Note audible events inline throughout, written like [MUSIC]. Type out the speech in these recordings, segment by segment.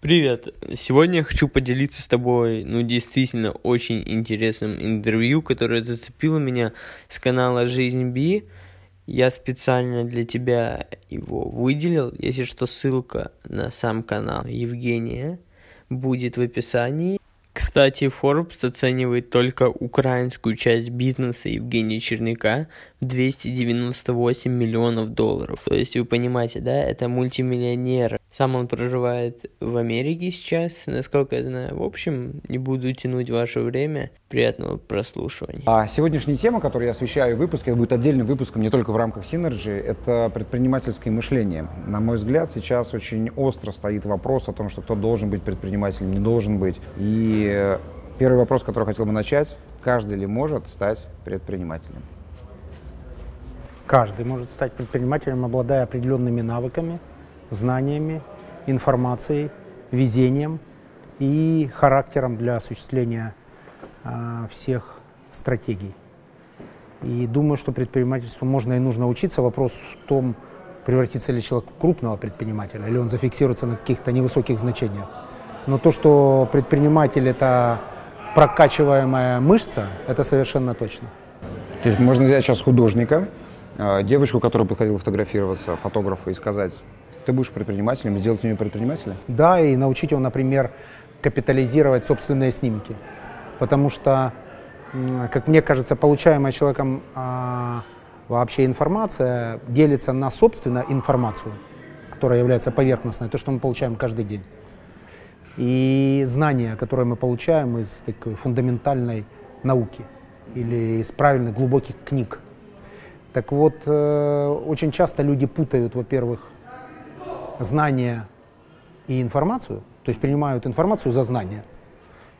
Привет! Сегодня я хочу поделиться с тобой, ну, действительно, очень интересным интервью, которое зацепило меня с канала «Жизнь Би». Я специально для тебя его выделил. Если что, ссылка на сам канал Евгения будет в описании. Кстати, Forbes оценивает только украинскую часть бизнеса Евгения Черняка в 298 миллионов долларов. То есть вы понимаете, да, это мультимиллионер. Сам он проживает в Америке сейчас, насколько я знаю. В общем, не буду тянуть ваше время. Приятного прослушивания. А сегодняшняя тема, которую я освещаю в выпуске, это будет отдельным выпуском не только в рамках Synergy, это предпринимательское мышление. На мой взгляд, сейчас очень остро стоит вопрос о том, что кто должен быть предпринимателем, не должен быть. И первый вопрос, который хотел бы начать, каждый ли может стать предпринимателем? Каждый может стать предпринимателем, обладая определенными навыками, знаниями, информацией, везением и характером для осуществления а, всех стратегий. И думаю, что предпринимательству можно и нужно учиться. Вопрос в том, превратится ли человек в крупного предпринимателя, или он зафиксируется на каких-то невысоких значениях. Но то, что предприниматель – это прокачиваемая мышца, это совершенно точно. То есть можно взять сейчас художника, а, девушку, которая подходила фотографироваться, фотографа, и сказать, ты будешь предпринимателем, сделать из нее предпринимателя? Да, и научить его, например, капитализировать собственные снимки. Потому что, как мне кажется, получаемая человеком а, вообще информация делится на собственную информацию, которая является поверхностной, то, что мы получаем каждый день. И знания, которые мы получаем из такой фундаментальной науки или из правильных глубоких книг. Так вот, э, очень часто люди путают, во-первых, знания и информацию, то есть принимают информацию за знания.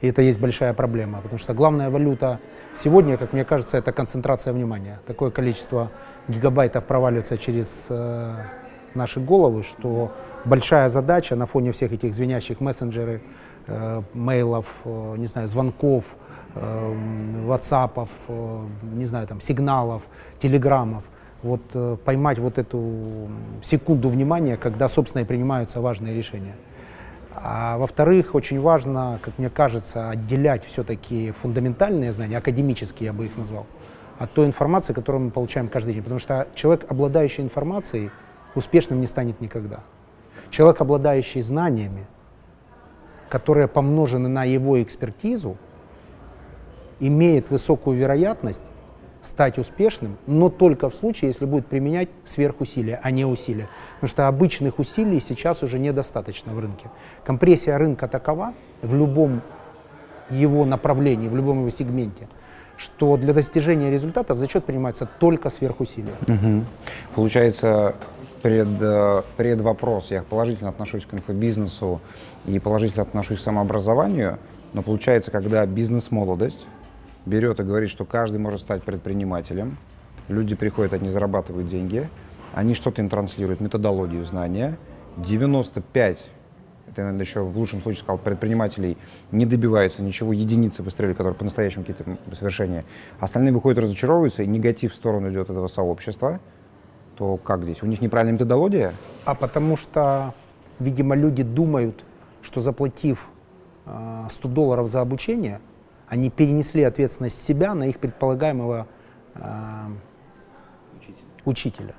И это есть большая проблема, потому что главная валюта сегодня, как мне кажется, это концентрация внимания. Такое количество гигабайтов проваливается через э, наши головы, что большая задача на фоне всех этих звенящих мессенджеров, э, мейлов, э, не знаю, звонков, э, ватсапов, э, не знаю, там, сигналов, телеграммов – вот э, поймать вот эту секунду внимания, когда, собственно, и принимаются важные решения. А во-вторых, очень важно, как мне кажется, отделять все-таки фундаментальные знания, академические я бы их назвал, от той информации, которую мы получаем каждый день. Потому что человек, обладающий информацией, успешным не станет никогда. Человек, обладающий знаниями, которые помножены на его экспертизу, имеет высокую вероятность стать успешным, но только в случае, если будет применять сверхусилия, а не усилия. Потому что обычных усилий сейчас уже недостаточно в рынке. Компрессия рынка такова в любом его направлении, в любом его сегменте, что для достижения результатов зачет принимается только сверхусилия. Угу. Получается, пред, э, пред вопрос, я положительно отношусь к инфобизнесу и положительно отношусь к самообразованию, но получается, когда бизнес-молодость, берет и говорит, что каждый может стать предпринимателем. Люди приходят, они зарабатывают деньги, они что-то им транслируют, методологию, знания. 95, это, наверное, еще в лучшем случае сказал, предпринимателей не добиваются ничего, единицы выстреливают, которые по-настоящему какие-то совершения. Остальные выходят, разочаровываются, и негатив в сторону идет этого сообщества. То как здесь? У них неправильная методология? А потому что, видимо, люди думают, что заплатив 100 а, долларов за обучение, они перенесли ответственность себя на их предполагаемого э, учителя. учителя,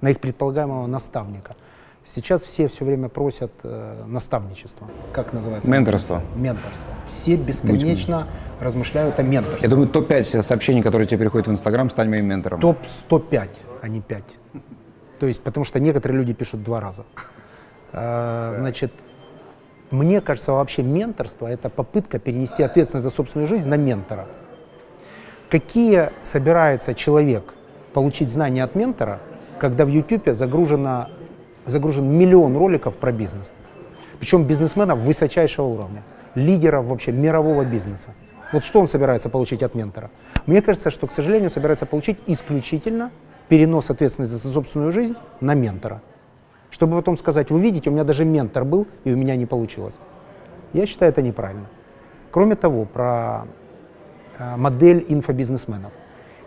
на их предполагаемого наставника. Сейчас все все время просят э, наставничество. Как называется? Менторство. Менторство. Все бесконечно Будь размышляют о менторстве. Я думаю, топ-5 сообщений, которые тебе приходят в Инстаграм, стань моим ментором. Топ-105, а не 5. То есть, потому что некоторые люди пишут два раза. Э, значит, мне кажется, вообще менторство – это попытка перенести ответственность за собственную жизнь на ментора. Какие собирается человек получить знания от ментора, когда в YouTube загружено, загружен миллион роликов про бизнес? Причем бизнесменов высочайшего уровня, лидеров вообще мирового бизнеса. Вот что он собирается получить от ментора? Мне кажется, что, к сожалению, собирается получить исключительно перенос ответственности за собственную жизнь на ментора чтобы потом сказать, вы видите, у меня даже ментор был, и у меня не получилось. Я считаю это неправильно. Кроме того, про э, модель инфобизнесменов.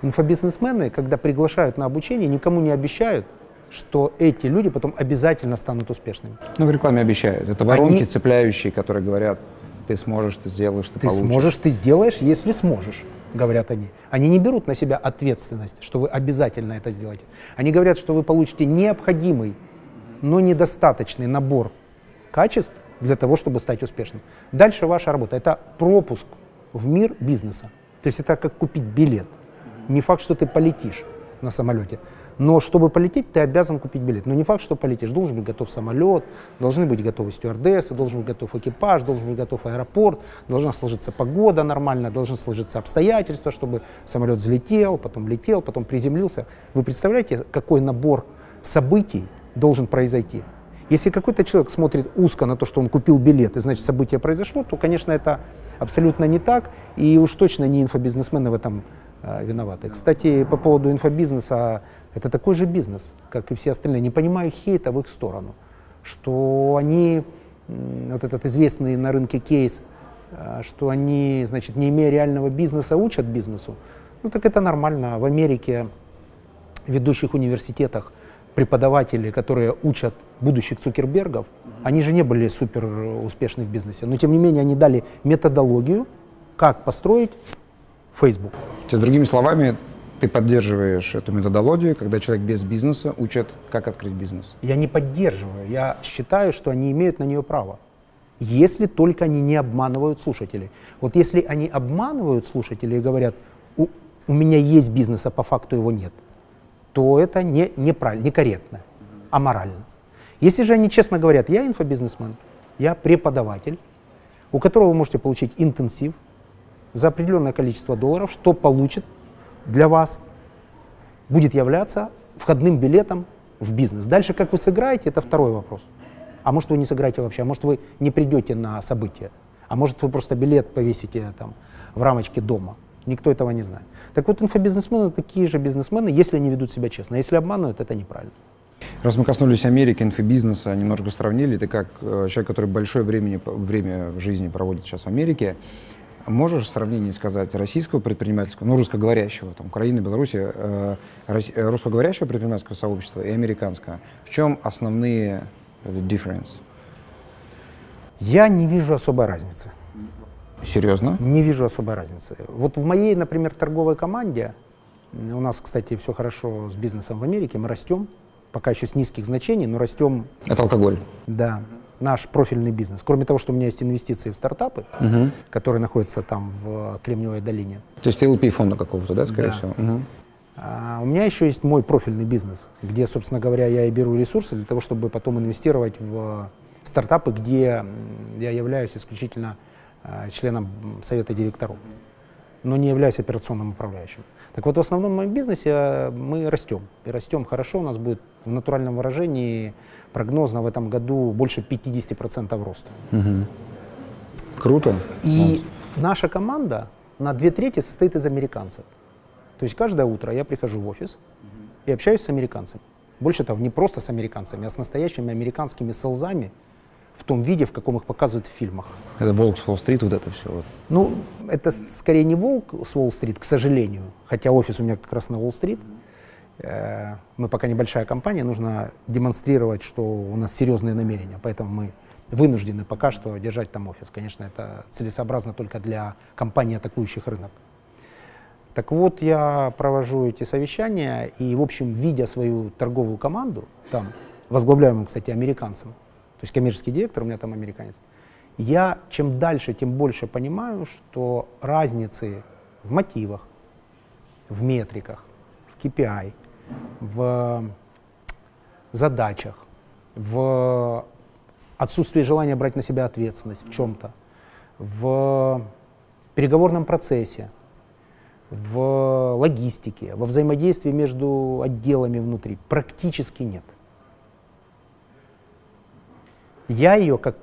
Инфобизнесмены, когда приглашают на обучение, никому не обещают, что эти люди потом обязательно станут успешными. Ну, в рекламе обещают. Это воронки Они... цепляющие, которые говорят, ты сможешь, ты сделаешь, ты, ты получишь. Ты сможешь, ты сделаешь, если сможешь, говорят они. Они не берут на себя ответственность, что вы обязательно это сделаете. Они говорят, что вы получите необходимый, но недостаточный набор качеств для того, чтобы стать успешным. Дальше ваша работа. Это пропуск в мир бизнеса. То есть это как купить билет. Не факт, что ты полетишь на самолете. Но чтобы полететь, ты обязан купить билет. Но не факт, что полетишь. Должен быть готов самолет, должны быть готовы стюардессы, должен быть готов экипаж, должен быть готов аэропорт, должна сложиться погода нормально, должны сложиться обстоятельства, чтобы самолет взлетел, потом летел, потом приземлился. Вы представляете, какой набор событий должен произойти? Если какой-то человек смотрит узко на то, что он купил билет, и значит событие произошло, то, конечно, это абсолютно не так, и уж точно не инфобизнесмены в этом э, виноваты. Кстати, по поводу инфобизнеса, это такой же бизнес, как и все остальные. Не понимаю хейта в их сторону, что они, вот этот известный на рынке кейс, э, что они, значит, не имея реального бизнеса, учат бизнесу. Ну так это нормально. В Америке, в ведущих университетах преподаватели, которые учат будущих Цукербергов, они же не были супер успешны в бизнесе, но тем не менее они дали методологию, как построить Facebook. То есть, другими словами, ты поддерживаешь эту методологию, когда человек без бизнеса учит, как открыть бизнес? Я не поддерживаю, я считаю, что они имеют на нее право. Если только они не обманывают слушателей. Вот если они обманывают слушателей и говорят, у, у меня есть бизнес, а по факту его нет, то это не, неправильно, некорректно, аморально. Если же они честно говорят, я инфобизнесмен, я преподаватель, у которого вы можете получить интенсив за определенное количество долларов, что получит для вас, будет являться входным билетом в бизнес. Дальше, как вы сыграете, это второй вопрос. А может, вы не сыграете вообще, а может, вы не придете на событие, а может, вы просто билет повесите там в рамочке дома. Никто этого не знает. Так вот, инфобизнесмены такие же бизнесмены, если они ведут себя честно. Если обманывают, это неправильно. Раз мы коснулись Америки, инфобизнеса, немножко сравнили, ты как э, человек, который большое времени, время в жизни проводит сейчас в Америке, можешь в сравнении сказать российского предпринимательского, ну, русскоговорящего, там, Украины, Беларуси, э, э, русскоговорящего предпринимательского сообщества и американского, в чем основные difference? Я не вижу особой разницы. Серьезно? Не вижу особой разницы. Вот в моей, например, торговой команде, у нас, кстати, все хорошо с бизнесом в Америке, мы растем, пока еще с низких значений, но растем. Это алкоголь? Да, наш профильный бизнес. Кроме того, что у меня есть инвестиции в стартапы, угу. которые находятся там в Кремниевой долине. То есть LP фонда какого-то, да, скорее да. всего? Угу. А у меня еще есть мой профильный бизнес, где, собственно говоря, я и беру ресурсы для того, чтобы потом инвестировать в стартапы, где я являюсь исключительно членом совета директоров, но не являюсь операционным управляющим. Так вот, в основном в моем бизнесе э, мы растем. И растем хорошо. У нас будет в натуральном выражении прогнозно в этом году больше 50% роста. Угу. Круто. И вот. наша команда на две трети состоит из американцев. То есть каждое утро я прихожу в офис и общаюсь с американцами. Больше того, не просто с американцами, а с настоящими американскими селзами, в том виде, в каком их показывают в фильмах. Это «Волк с Уолл-стрит», вот это все? Вот. Ну, это скорее не «Волк с Уолл-стрит», к сожалению, хотя офис у меня как раз на Уолл-стрит. Э, мы пока небольшая компания, нужно демонстрировать, что у нас серьезные намерения, поэтому мы вынуждены пока что держать там офис. Конечно, это целесообразно только для компаний, атакующих рынок. Так вот, я провожу эти совещания и, в общем, видя свою торговую команду, там, возглавляемую, кстати, американцем, то есть коммерческий директор, у меня там американец, я чем дальше, тем больше понимаю, что разницы в мотивах, в метриках, в KPI, в задачах, в отсутствии желания брать на себя ответственность в чем-то, в переговорном процессе, в логистике, во взаимодействии между отделами внутри практически нет. Я ее, как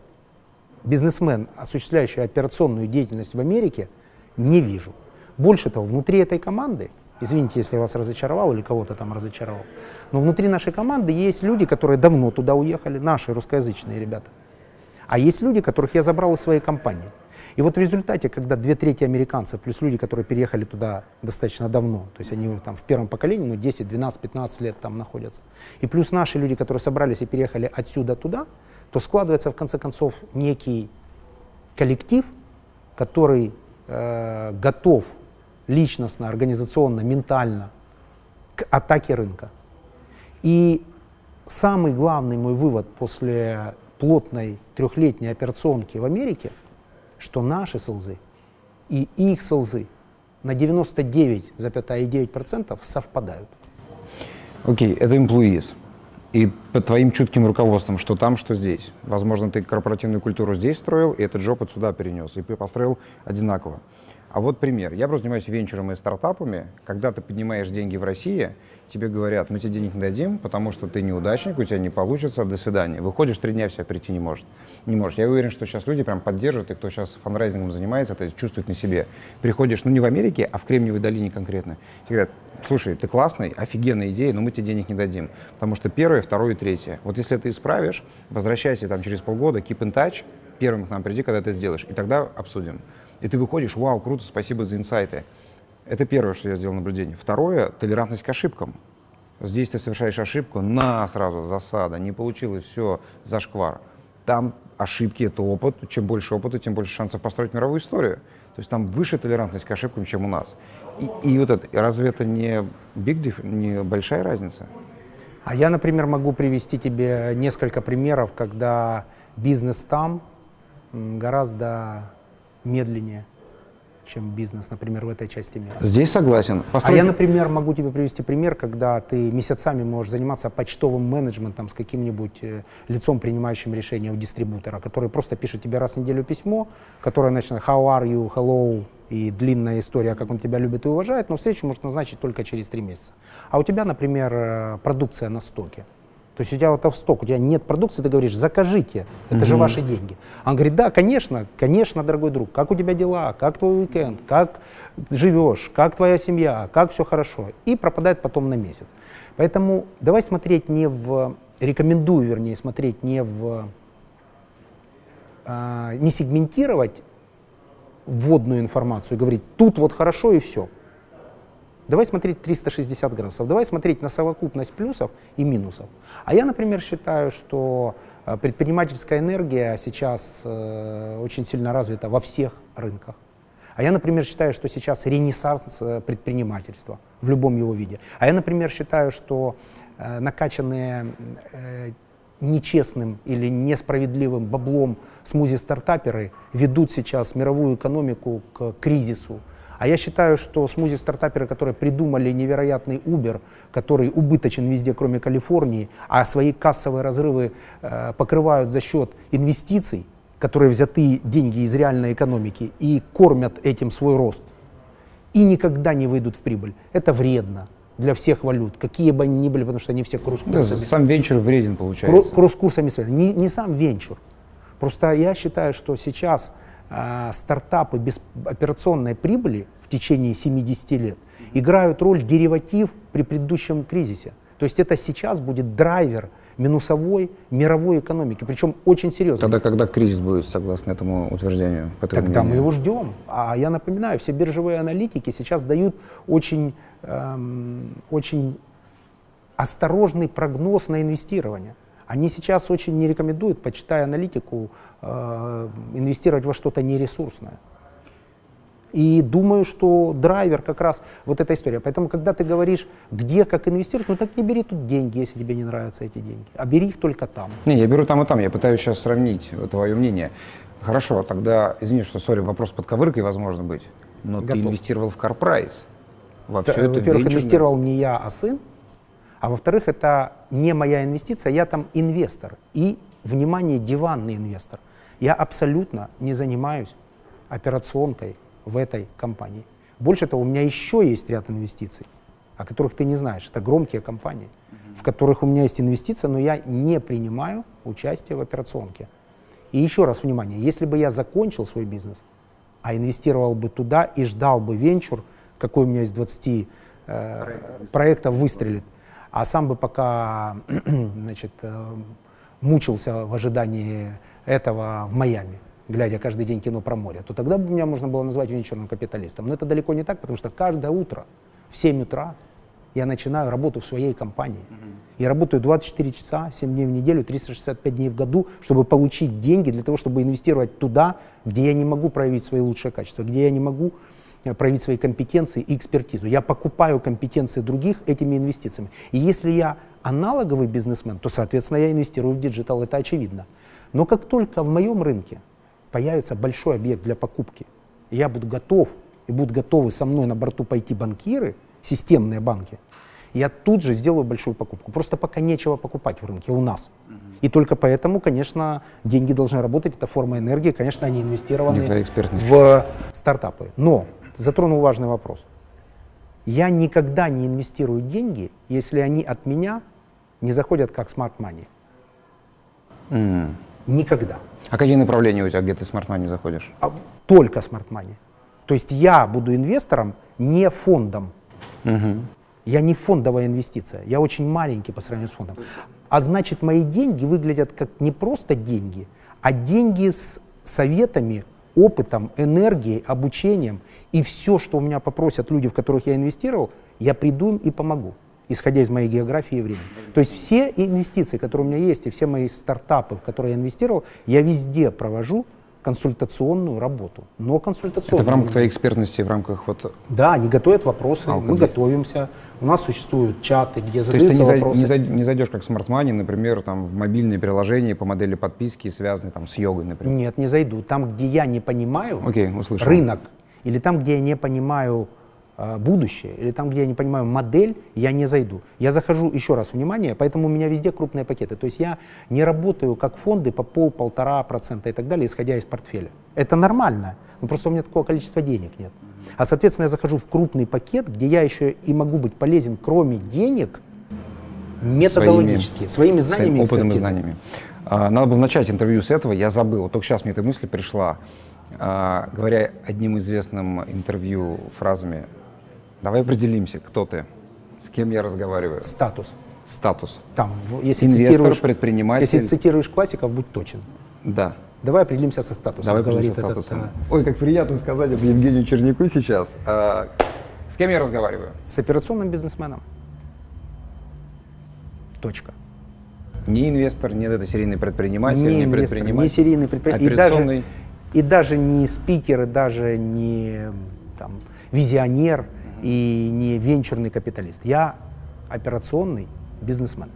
бизнесмен, осуществляющий операционную деятельность в Америке, не вижу. Больше того, внутри этой команды, извините, если я вас разочаровал или кого-то там разочаровал, но внутри нашей команды есть люди, которые давно туда уехали, наши русскоязычные ребята. А есть люди, которых я забрал из своей компании. И вот в результате, когда две трети американцев, плюс люди, которые переехали туда достаточно давно, то есть они там в первом поколении, ну 10, 12, 15 лет там находятся, и плюс наши люди, которые собрались и переехали отсюда туда, то складывается в конце концов некий коллектив, который э, готов личностно, организационно, ментально к атаке рынка. И самый главный мой вывод после плотной трехлетней операционки в Америке, что наши СЛЗы и их СЛЗы на 99,9% совпадают. Окей, okay, это employees. И под твоим чутким руководством, что там, что здесь. Возможно, ты корпоративную культуру здесь строил, и этот опыт сюда перенес, и построил одинаково. А вот пример. Я просто занимаюсь венчуром и стартапами. Когда ты поднимаешь деньги в России, тебе говорят, мы тебе денег не дадим, потому что ты неудачник, у тебя не получится, до свидания. Выходишь, три дня в себя прийти не может. Не можешь. Я уверен, что сейчас люди прям поддерживают, и кто сейчас фанрайзингом занимается, это чувствует на себе. Приходишь, ну не в Америке, а в Кремниевой долине конкретно. Тебе говорят, слушай, ты классный, офигенная идея, но мы тебе денег не дадим. Потому что первое, второе, третье. Вот если ты исправишь, возвращайся там через полгода, keep in touch, первым к нам приди, когда ты сделаешь, и тогда обсудим. И ты выходишь, вау, круто, спасибо за инсайты. Это первое, что я сделал наблюдение. Второе — толерантность к ошибкам. Здесь ты совершаешь ошибку, на, сразу засада, не получилось, все, зашквар. Там ошибки — это опыт. Чем больше опыта, тем больше шансов построить мировую историю. То есть там выше толерантность к ошибкам, чем у нас. И, и вот это, разве это не big не большая разница? А я, например, могу привести тебе несколько примеров, когда бизнес там гораздо медленнее, чем бизнес, например, в этой части мира. Здесь согласен. Постройки... А я, например, могу тебе привести пример, когда ты месяцами можешь заниматься почтовым менеджментом с каким-нибудь э, лицом, принимающим решение у дистрибутора, который просто пишет тебе раз в неделю письмо, которое начинает «How are you?», «Hello», и длинная история, как он тебя любит и уважает, но встречу может назначить только через три месяца. А у тебя, например, э, продукция на стоке. То есть у тебя вот в сток, у тебя нет продукции, ты говоришь, закажите, это mm-hmm. же ваши деньги. Он говорит, да, конечно, конечно, дорогой друг, как у тебя дела, как твой уикенд, как живешь, как твоя семья, как все хорошо. И пропадает потом на месяц. Поэтому давай смотреть не в, рекомендую, вернее, смотреть не в, э, не сегментировать вводную информацию и говорить, тут вот хорошо и все. Давай смотреть 360 градусов, давай смотреть на совокупность плюсов и минусов. А я, например, считаю, что э, предпринимательская энергия сейчас э, очень сильно развита во всех рынках. А я, например, считаю, что сейчас ренессанс э, предпринимательства в любом его виде. А я, например, считаю, что накачанные нечестным или несправедливым баблом смузи-стартаперы ведут сейчас мировую экономику к кризису, а я считаю, что смузи-стартаперы, которые придумали невероятный Uber, который убыточен везде, кроме Калифорнии, а свои кассовые разрывы э, покрывают за счет инвестиций, которые взяты деньги из реальной экономики и кормят этим свой рост, и никогда не выйдут в прибыль. Это вредно для всех валют, какие бы они ни были, потому что они все кросс-курсами. Да, сам венчур вреден получается. Кросс-курсами связаны. Не, не сам венчур. Просто я считаю, что сейчас а, стартапы без операционной прибыли в течение 70 лет играют роль дериватив при предыдущем кризисе. То есть это сейчас будет драйвер минусовой мировой экономики, причем очень серьезно. Тогда когда кризис будет, согласно этому утверждению? По Тогда мнению? мы его ждем. А я напоминаю, все биржевые аналитики сейчас дают очень, эм, очень осторожный прогноз на инвестирование. Они сейчас очень не рекомендуют, почитая аналитику, э, инвестировать во что-то нересурсное. И думаю, что драйвер как раз вот эта история. Поэтому, когда ты говоришь, где, как инвестировать, ну так не бери тут деньги, если тебе не нравятся эти деньги, а бери их только там. Не, я беру там и там, я пытаюсь сейчас сравнить твое мнение. Хорошо, тогда, извини, что, сори, вопрос под ковыркой, возможно быть, но Готов. ты инвестировал в CarPrice. Во все это Во-первых, инвестировал не я, а сын. А во-вторых, это не моя инвестиция, я там инвестор. И, внимание, диванный инвестор. Я абсолютно не занимаюсь операционкой в этой компании. Больше того, у меня еще есть ряд инвестиций, о которых ты не знаешь. Это громкие компании, в которых у меня есть инвестиция, но я не принимаю участие в операционке. И еще раз внимание, если бы я закончил свой бизнес, а инвестировал бы туда и ждал бы венчур, какой у меня из 20 э, проектов, проектов выстрелит, а сам бы пока [CLEARS THROAT] значит, э, мучился в ожидании этого в Майами. глядя каждый день кино про море, то тогда бы меня можно было назвать венчурным капиталистом. Но это далеко не так, потому что каждое утро в 7 утра я начинаю работу в своей компании. Я работаю 24 часа, 7 дней в неделю, 365 дней в году, чтобы получить деньги для того, чтобы инвестировать туда, где я не могу проявить свои лучшие качества, где я не могу проявить свои компетенции и экспертизу. Я покупаю компетенции других этими инвестициями. И если я аналоговый бизнесмен, то, соответственно, я инвестирую в digital, это очевидно. Но как только в моем рынке появится большой объект для покупки, я буду готов, и будут готовы со мной на борту пойти банкиры, системные банки, я тут же сделаю большую покупку. Просто пока нечего покупать в рынке у нас. И только поэтому, конечно, деньги должны работать, это форма энергии, конечно, они инвестированы в стартапы. Но затронул важный вопрос. Я никогда не инвестирую деньги, если они от меня не заходят как smart money. Mm. Никогда. А какие направления у тебя, где ты smart money заходишь? А, только smart money. То есть я буду инвестором, не фондом. Угу. Я не фондовая инвестиция, я очень маленький по сравнению с фондом. А значит, мои деньги выглядят как не просто деньги, а деньги с советами, опытом, энергией, обучением. И все, что у меня попросят люди, в которых я инвестировал, я приду им и помогу, исходя из моей географии и времени. То есть все инвестиции, которые у меня есть, и все мои стартапы, в которые я инвестировал, я везде провожу консультационную работу. Но консультационную. Это в рамках твоей экспертности, в рамках вот... Да, они готовят вопросы, а, мы готовимся. У нас существуют чаты, где задаются То есть ты не, вопросы. За, не, не зайдешь как Money, например, там, в мобильное приложение по модели подписки, связанные там, с йогой, например? Нет, не зайду. Там, где я не понимаю okay, рынок, или там, где я не понимаю Э, будущее, или там, где я не понимаю модель, я не зайду. Я захожу, еще раз, внимание, поэтому у меня везде крупные пакеты. То есть я не работаю как фонды по пол-полтора процента и так далее, исходя из портфеля. Это нормально, но просто у меня такого количества денег нет. А, соответственно, я захожу в крупный пакет, где я еще и могу быть полезен, кроме денег, методологически, своими, своими знаниями своим опытом и знаниями. А, надо было начать интервью с этого, я забыл, только сейчас мне эта мысль пришла. А, говоря одним известным интервью фразами Давай определимся, кто ты, с кем я разговариваю. Статус. Статус. Там, если Инвестор, предприниматель. Если цитируешь классиков, будь точен. Да. Давай определимся со статусом. Давай говорит со статусом. Этот, Ой, как приятно сказать это Евгению Черняку сейчас. А, с кем я разговариваю? С операционным бизнесменом. Точка. Не инвестор, не это серийный предприниматель, не, не инвестор, предприниматель. Не серийный предприниматель. Операционный... И даже, и даже не спикер, и даже не там, визионер – и не венчурный капиталист. Я операционный бизнесмен.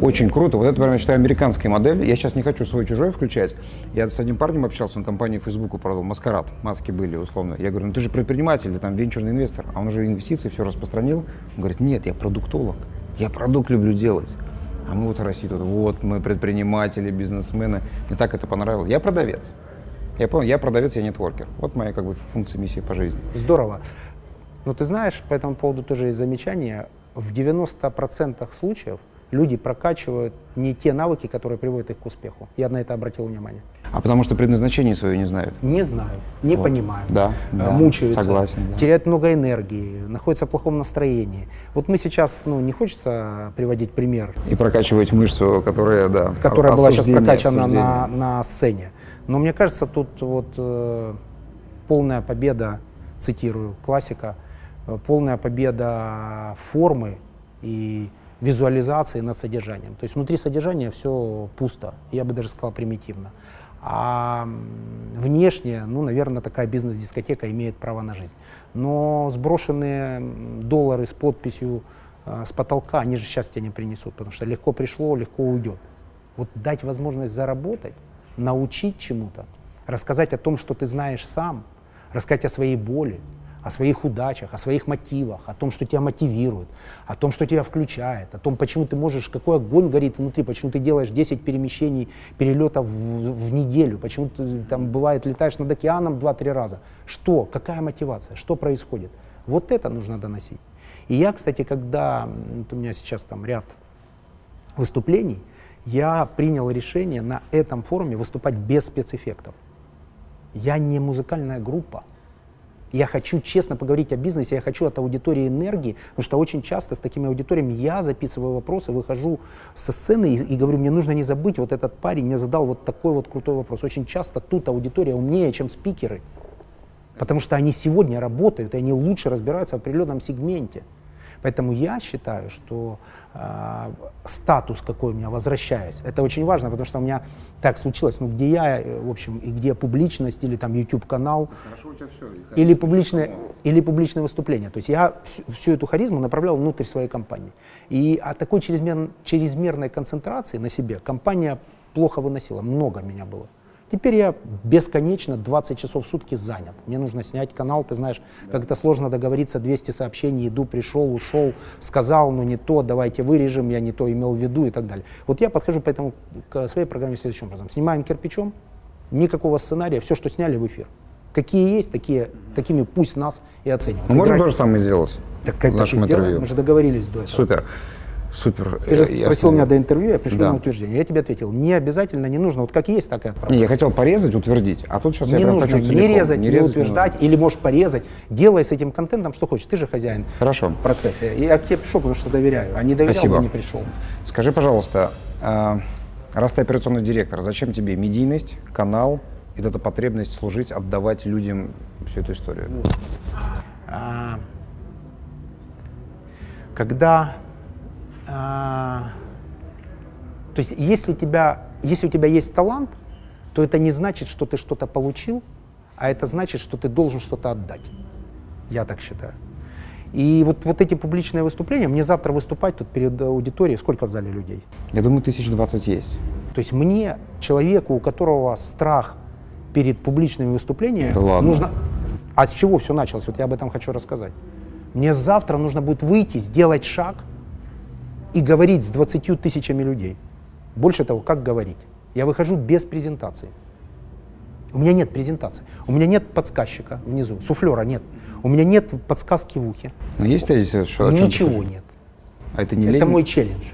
Очень круто. Вот это, прям, я считаю, американская модель. Я сейчас не хочу свой-чужой включать. Я с одним парнем общался, он компанию Facebook продал, Маскарад, маски были условно. Я говорю, ну ты же предприниматель, ты там венчурный инвестор. А он уже инвестиции все распространил. Он говорит, нет, я продуктолог. Я продукт люблю делать. А мы вот в России тут, вот мы предприниматели, бизнесмены. Мне так это понравилось. Я продавец. Я понял, я продавец, я нетворкер. Вот моя как бы функция, миссия по жизни. Здорово. Но ты знаешь, по этому поводу тоже есть замечание. В 90% случаев люди прокачивают не те навыки, которые приводят их к успеху. Я на это обратил внимание. А потому что предназначение свое не знают? Не знают, не вот. понимают, да, э, да, мучаются, согласен, да. теряют много энергии, находятся в плохом настроении. Вот мы сейчас, ну, не хочется приводить пример. И прокачивать мышцу, которая, да, Которая была сейчас прокачана на, на сцене. Но мне кажется, тут вот э, полная победа, цитирую классика, Э, полная победа формы и визуализации над содержанием. То есть внутри содержания все пусто, я бы даже сказал примитивно. А внешне, ну, наверное, такая бизнес-дискотека имеет право на жизнь. Но сброшенные доллары с подписью э, с потолка, они же счастья не принесут, потому что легко пришло, легко уйдет. Вот дать возможность заработать, научить чему-то, рассказать о том, что ты знаешь сам, рассказать о своей боли, о своих удачах, о своих мотивах, о том, что тебя мотивирует, о том, что тебя включает, о том, почему ты можешь, какой огонь горит внутри, почему ты делаешь 10 перемещений, перелетов в, в неделю, почему ты там бывает летаешь над океаном 2-3 раза. Что, какая мотивация, что происходит? Вот это нужно доносить. И я, кстати, когда вот у меня сейчас там ряд выступлений, я принял решение на этом форуме выступать без спецэффектов. Я не музыкальная группа, Я хочу честно поговорить о бизнесе, я хочу от аудитории энергии, потому что очень часто с такими аудиториями я записываю вопросы, выхожу со сцены и, и говорю, мне нужно не забыть, вот этот парень мне задал вот такой вот крутой вопрос. Очень часто тут аудитория умнее, чем спикеры, потому что они сегодня работают, и они лучше разбираются в определенном сегменте. Поэтому я считаю, что э, статус какой у меня, возвращаясь, это очень важно, потому что у меня так случилось, ну где я, э, в общем, и где публичность, или там YouTube канал, Хорошо у тебя все. или публичное, или публичное выступление. То есть я всю, всю эту харизму направлял внутрь своей компании. И от такой чрезмер, чрезмерной концентрации на себе компания плохо выносила, много меня было. Теперь я бесконечно 20 часов в сутки занят. Мне нужно снять канал, ты знаешь, как это сложно договориться, 200 сообщений, иду, пришел, ушел, сказал, но не то, давайте вырежем, я не то имел в виду и так далее. Вот я подхожу поэтому к своей программе следующим образом. Снимаем кирпичом, никакого сценария, все, что сняли в эфир. Какие есть, такие, такими пусть нас и оценивают. Мы можем Играть- то же самое сделать Так в нашем сделаем? интервью. Мы же договорились до этого. Супер. Супер. Ты же Э, я спросил с- меня до интервью, я пришел Да. на утверждение. Я тебе ответил, не обязательно, не нужно. Вот как есть, так и отправь. Не, я хотел порезать, утвердить, а тут сейчас я Не прям нужно хочу не целиком. резать, не, резать утверждать, нужно. или можешь порезать. Делай с этим контентом, что хочешь. Ты же хозяин Хорошо. процесса. Я к тебе пришел, потому что доверяю. А не доверял, Спасибо. бы не пришел. Скажи, пожалуйста, а, раз ты операционный директор, зачем тебе медийность, канал и вот эта потребность служить, отдавать людям всю эту историю? А, когда, то есть, если тебя, если у тебя есть талант, то это не значит, что ты что-то получил, а это значит, что ты должен что-то отдать. Я так считаю. И вот, вот эти публичные выступления, мне завтра выступать тут перед аудиторией, сколько в зале людей? Я думаю, тысяч двадцать есть. То есть мне, человеку, у которого страх перед публичными выступлениями, Да ладно. нужно... А с чего все началось? Вот я об этом хочу рассказать. Мне завтра нужно будет выйти, сделать шаг и говорить с 20 тысячами людей. Больше того, как говорить? Я выхожу без презентации. У меня нет презентации. У меня нет подсказчика внизу, суфлера нет. У меня нет подсказки в ухе. Но есть тезис, что... Ничего нет. А это не Это лень? мой челлендж.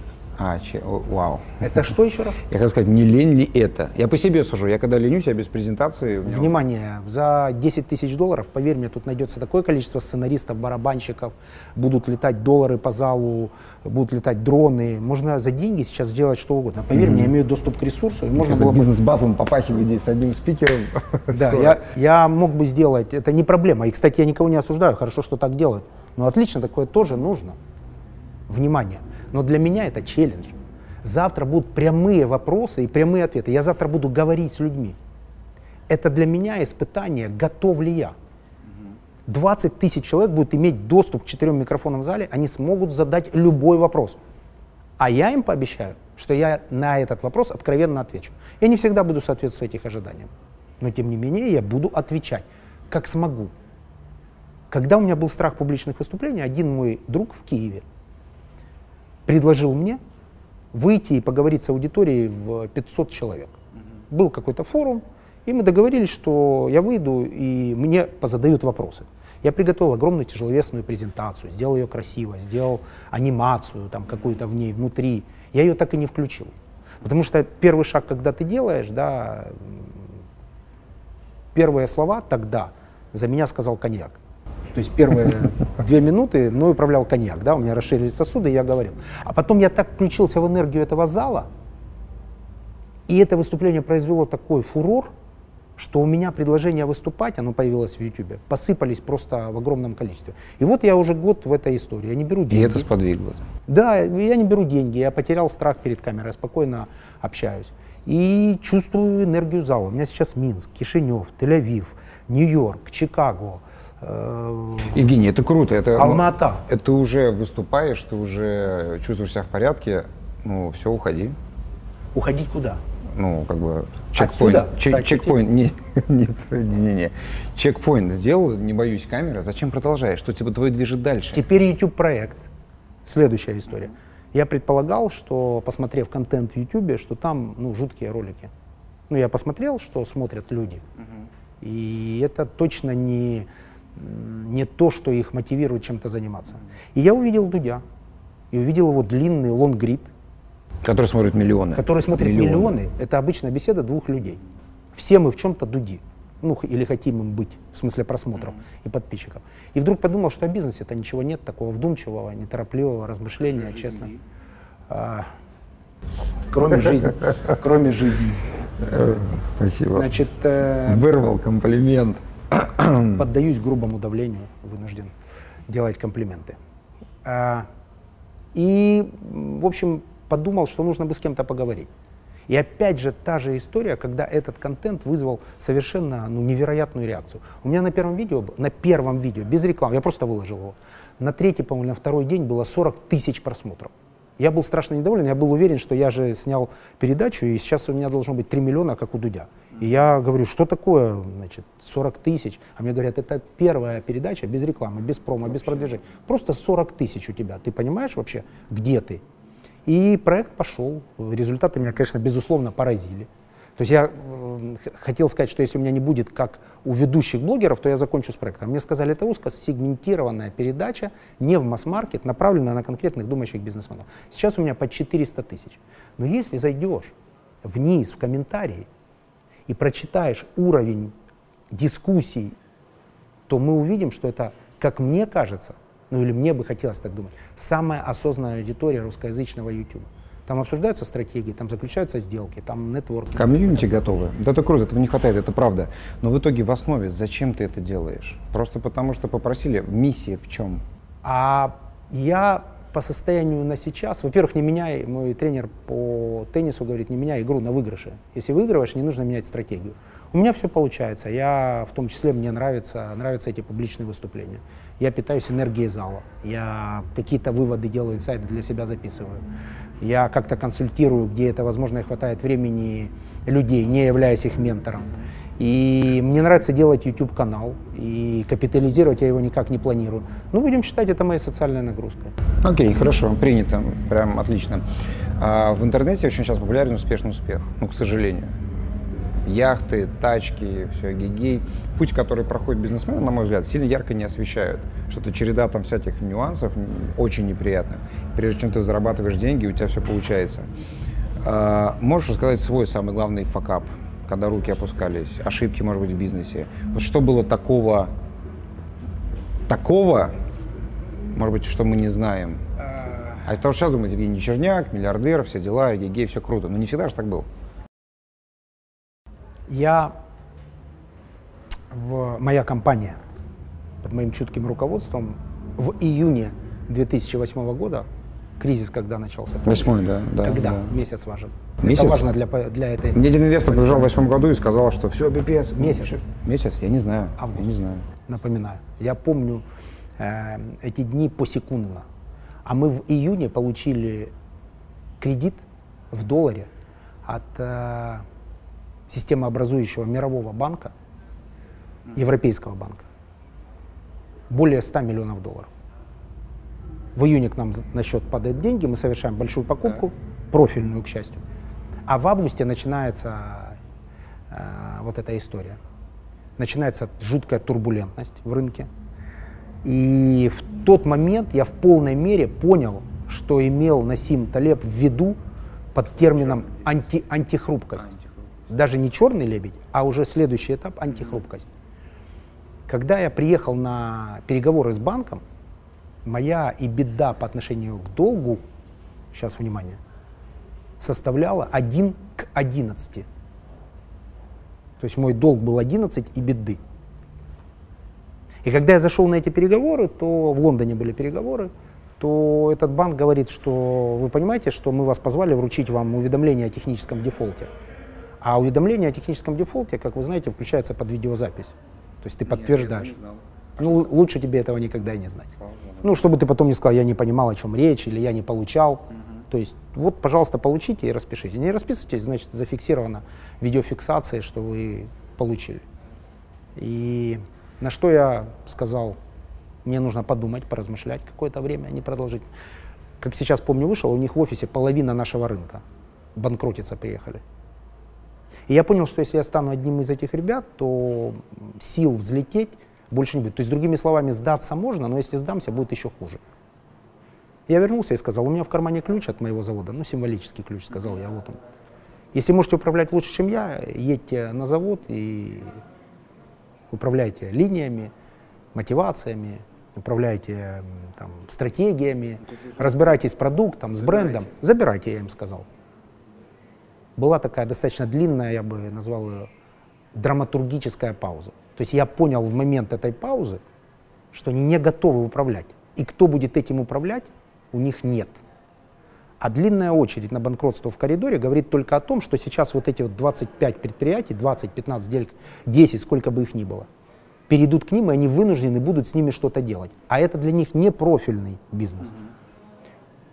А, че- о, вау. Это что еще раз? Я хотел сказать, не лень ли это? Я по себе сужу. Я когда ленюсь, я без презентации. меня- Внимание, за 10 тысяч долларов, поверь мне, тут найдется такое количество сценаристов, барабанщиков, будут летать доллары по залу, будут летать дроны. Можно за деньги сейчас сделать что угодно. Поверь мне, я имею доступ к ресурсу. и можно было бы... бизнес-базом попахивать здесь с одним спикером. [LAUGHS] Да, я, я мог бы сделать, это не проблема. И, кстати, я никого не осуждаю, хорошо, что так делают. Но отлично, такое тоже нужно. Внимание. Но для меня это челлендж. Завтра будут прямые вопросы и прямые ответы. Я завтра буду говорить с людьми. Это для меня испытание, готов ли я. 20 тысяч человек будут иметь доступ к четырем микрофонам в зале, они смогут задать любой вопрос. А я им пообещаю, что я на этот вопрос откровенно отвечу. Я не всегда буду соответствовать их ожиданиям. Но тем не менее я буду отвечать, как смогу. Когда у меня был страх публичных выступлений, один мой друг в Киеве предложил мне выйти и поговорить с аудиторией в 500 человек. Был какой-то форум, и мы договорились, что я выйду и мне позадают вопросы. Я приготовил огромную тяжеловесную презентацию, сделал ее красиво, сделал анимацию там какую-то в ней внутри. Я ее так и не включил. Потому что первый шаг, когда ты делаешь, да, первые слова тогда за меня сказал коньяк. То есть первые две минуты мной управлял коньяк, да, у меня расширились сосуды, и я говорил. А потом я так включился в энергию этого зала, и это выступление произвело такой фурор, что у меня предложение выступать, оно появилось в YouTube, посыпались просто в огромном количестве. И вот я уже год в этой истории. Я не беру И деньги. это сподвигло. Да, я не беру деньги, я потерял страх перед камерой, я спокойно общаюсь. И чувствую энергию зала. У меня сейчас Минск, Кишинев, Тель-Авив, Нью-Йорк, Чикаго, Евгений, это круто. Это, ну, Алма-Ата. это уже выступаешь, ты уже чувствуешь себя в порядке. Ну, все, уходи. уходить куда? Ну, как бы чекпоинт. Чек- чекпоинт. Не, [LAUGHS] не, не, не. Чекпоинт сделал, не боюсь камеры. Зачем продолжаешь? Что тебя твое движет дальше? Теперь YouTube проект. Следующая история. Я предполагал, что, посмотрев контент в YouTube, что там ну, жуткие ролики. Ну, я посмотрел, что смотрят люди. И это точно не, не то, что их мотивирует чем-то заниматься. И я увидел Дудя. И увидел его длинный лонгрид, Который смотрит миллионы. который смотрит миллионы. Это обычная беседа двух людей. Все мы в чем-то дуди. ну или хотим им быть, в смысле просмотров mm-hmm. и подписчиков. И вдруг подумал, что о бизнесе это ничего нет, такого вдумчивого, неторопливого размышления, честно. А, кроме жизни. [LAUGHS] Кроме жизни. Спасибо. Значит, э, Вырвал комплимент. [CLEARS THROAT] Поддаюсь грубому давлению, вынужден делать комплименты. А, и, в общем, подумал, что нужно бы с кем-то поговорить. И опять же та же история, когда этот контент вызвал совершенно ну, невероятную реакцию. У меня на первом видео, на первом видео, без рекламы, я просто выложил его, на третий, по-моему, на второй день было 40 тысяч просмотров. Я был страшно недоволен, я был уверен, что я же снял передачу, и сейчас у меня должно быть 3 миллиона, как у Дудя. И я говорю, что такое, значит, 40 тысяч? А мне говорят, это первая передача без рекламы, без промо, без продвижения. Просто 40 тысяч у тебя. Ты понимаешь вообще, где ты? И проект пошел. Результаты меня, конечно, безусловно поразили. То есть я э, хотел сказать, что если у меня не будет как у ведущих блогеров, то я закончу с проектом. Мне сказали, это узко сегментированная передача, не в масс-маркет, направленная на конкретных думающих бизнесменов. Сейчас у меня по 400 тысяч. Но если зайдешь вниз в комментарии и прочитаешь уровень дискуссий, то мы увидим, что это, как мне кажется, ну или мне бы хотелось так думать, самая осознанная аудитория русскоязычного YouTube. Там обсуждаются стратегии, там заключаются сделки, там нетворки. Комьюнити готовы. Да это круто, этого не хватает, это правда. Но в итоге в основе зачем ты это делаешь? Просто потому что попросили, миссия в чем? А я по состоянию на сейчас, во-первых, не меняй, мой тренер по теннису говорит, не меняй игру на выигрыше. Если выигрываешь, не нужно менять стратегию. У меня все получается. Я, в том числе, мне нравится, нравятся эти публичные выступления. Я питаюсь энергией зала. Я какие-то выводы делаю, инсайды для себя записываю. Я как-то консультирую, где это возможно и хватает времени людей, не являясь их ментором. И мне нравится делать YouTube-канал, и капитализировать я его никак не планирую. Ну, будем считать, это моя социальная нагрузка. Окей, хорошо, принято, прям отлично. А в интернете очень сейчас популярен успешный успех, ну, к сожалению. Яхты, тачки, все, гигей. Путь, который проходит бизнесмены, на мой взгляд, сильно ярко не освещают. Что-то череда там всяких нюансов очень неприятных. Прежде чем ты зарабатываешь деньги, у тебя все получается. А, можешь рассказать свой самый главный факап, когда руки опускались, ошибки, может быть, в бизнесе? Вот что было такого, такого, может быть, что мы не знаем? А это сейчас думаете, Евгений Черняк, миллиардер, все дела, гей, все круто. Но не всегда же так было. Я, в, моя компания под моим чутким руководством в июне 2008 года, кризис когда начался? Восьмой, да. да когда? Да. Месяц важен. Месяц? Это важно для, для этой... Мне один инвестор прибежал в восьмом году и сказал, что все, пипец. Месяц? Месяц? Я не знаю. Август. Я не знаю. Напоминаю. Я помню э, эти дни посекундно. А мы в июне получили кредит в долларе от э, системообразующего мирового банка, Европейского банка, более 100 миллионов долларов. В июне к нам на счет падают деньги, мы совершаем большую покупку, профильную, к счастью. А в августе начинается э, вот эта история. Начинается жуткая турбулентность в рынке. И в тот момент я в полной мере понял, что имел Насим Талеб в виду под термином анти, антихрупкость даже не черный лебедь, а уже следующий этап антихрупкость. Когда я приехал на переговоры с банком, моя и беда по отношению к долгу, сейчас внимание, составляла 1 к 11. То есть мой долг был 11 и беды. И когда я зашел на эти переговоры, то в Лондоне были переговоры, то этот банк говорит, что вы понимаете, что мы вас позвали вручить вам уведомление о техническом дефолте. А уведомление о техническом дефолте, как вы знаете, включается под видеозапись. То есть ты подтверждаешь. Ну, лучше тебе этого никогда и не знать. Ну, чтобы ты потом не сказал, я не понимал, о чем речь, или я не получал. Угу. То есть, вот, пожалуйста, получите и распишите. Не расписывайтесь, значит, зафиксировано видеофиксация, что вы получили. И на что я сказал, мне нужно подумать, поразмышлять какое-то время, а не продолжить. Как сейчас помню, вышел, у них в офисе половина нашего рынка. Банкротиться приехали. И я понял, что если я стану одним из этих ребят, то сил взлететь больше не будет. То есть, другими словами, сдаться можно, но если сдамся, будет еще хуже. Я вернулся и сказал, у меня в кармане ключ от моего завода, ну, символический ключ, сказал я, вот он. Если можете управлять лучше, чем я, едьте на завод и Управляйте линиями, мотивациями, управляйте там, стратегиями, разбирайтесь с продуктом, с брендом. Забирайте, я им сказал. Была такая достаточно длинная, я бы назвал ее, драматургическая пауза. То есть я понял в момент этой паузы, что они не готовы управлять. И кто будет этим управлять, у них нет. А длинная очередь на банкротство в коридоре говорит только о том, что сейчас вот эти вот 25 предприятий, 20, 15, 10, сколько бы их ни было, перейдут к ним, и они вынуждены будут с ними что-то делать. А это для них не профильный бизнес.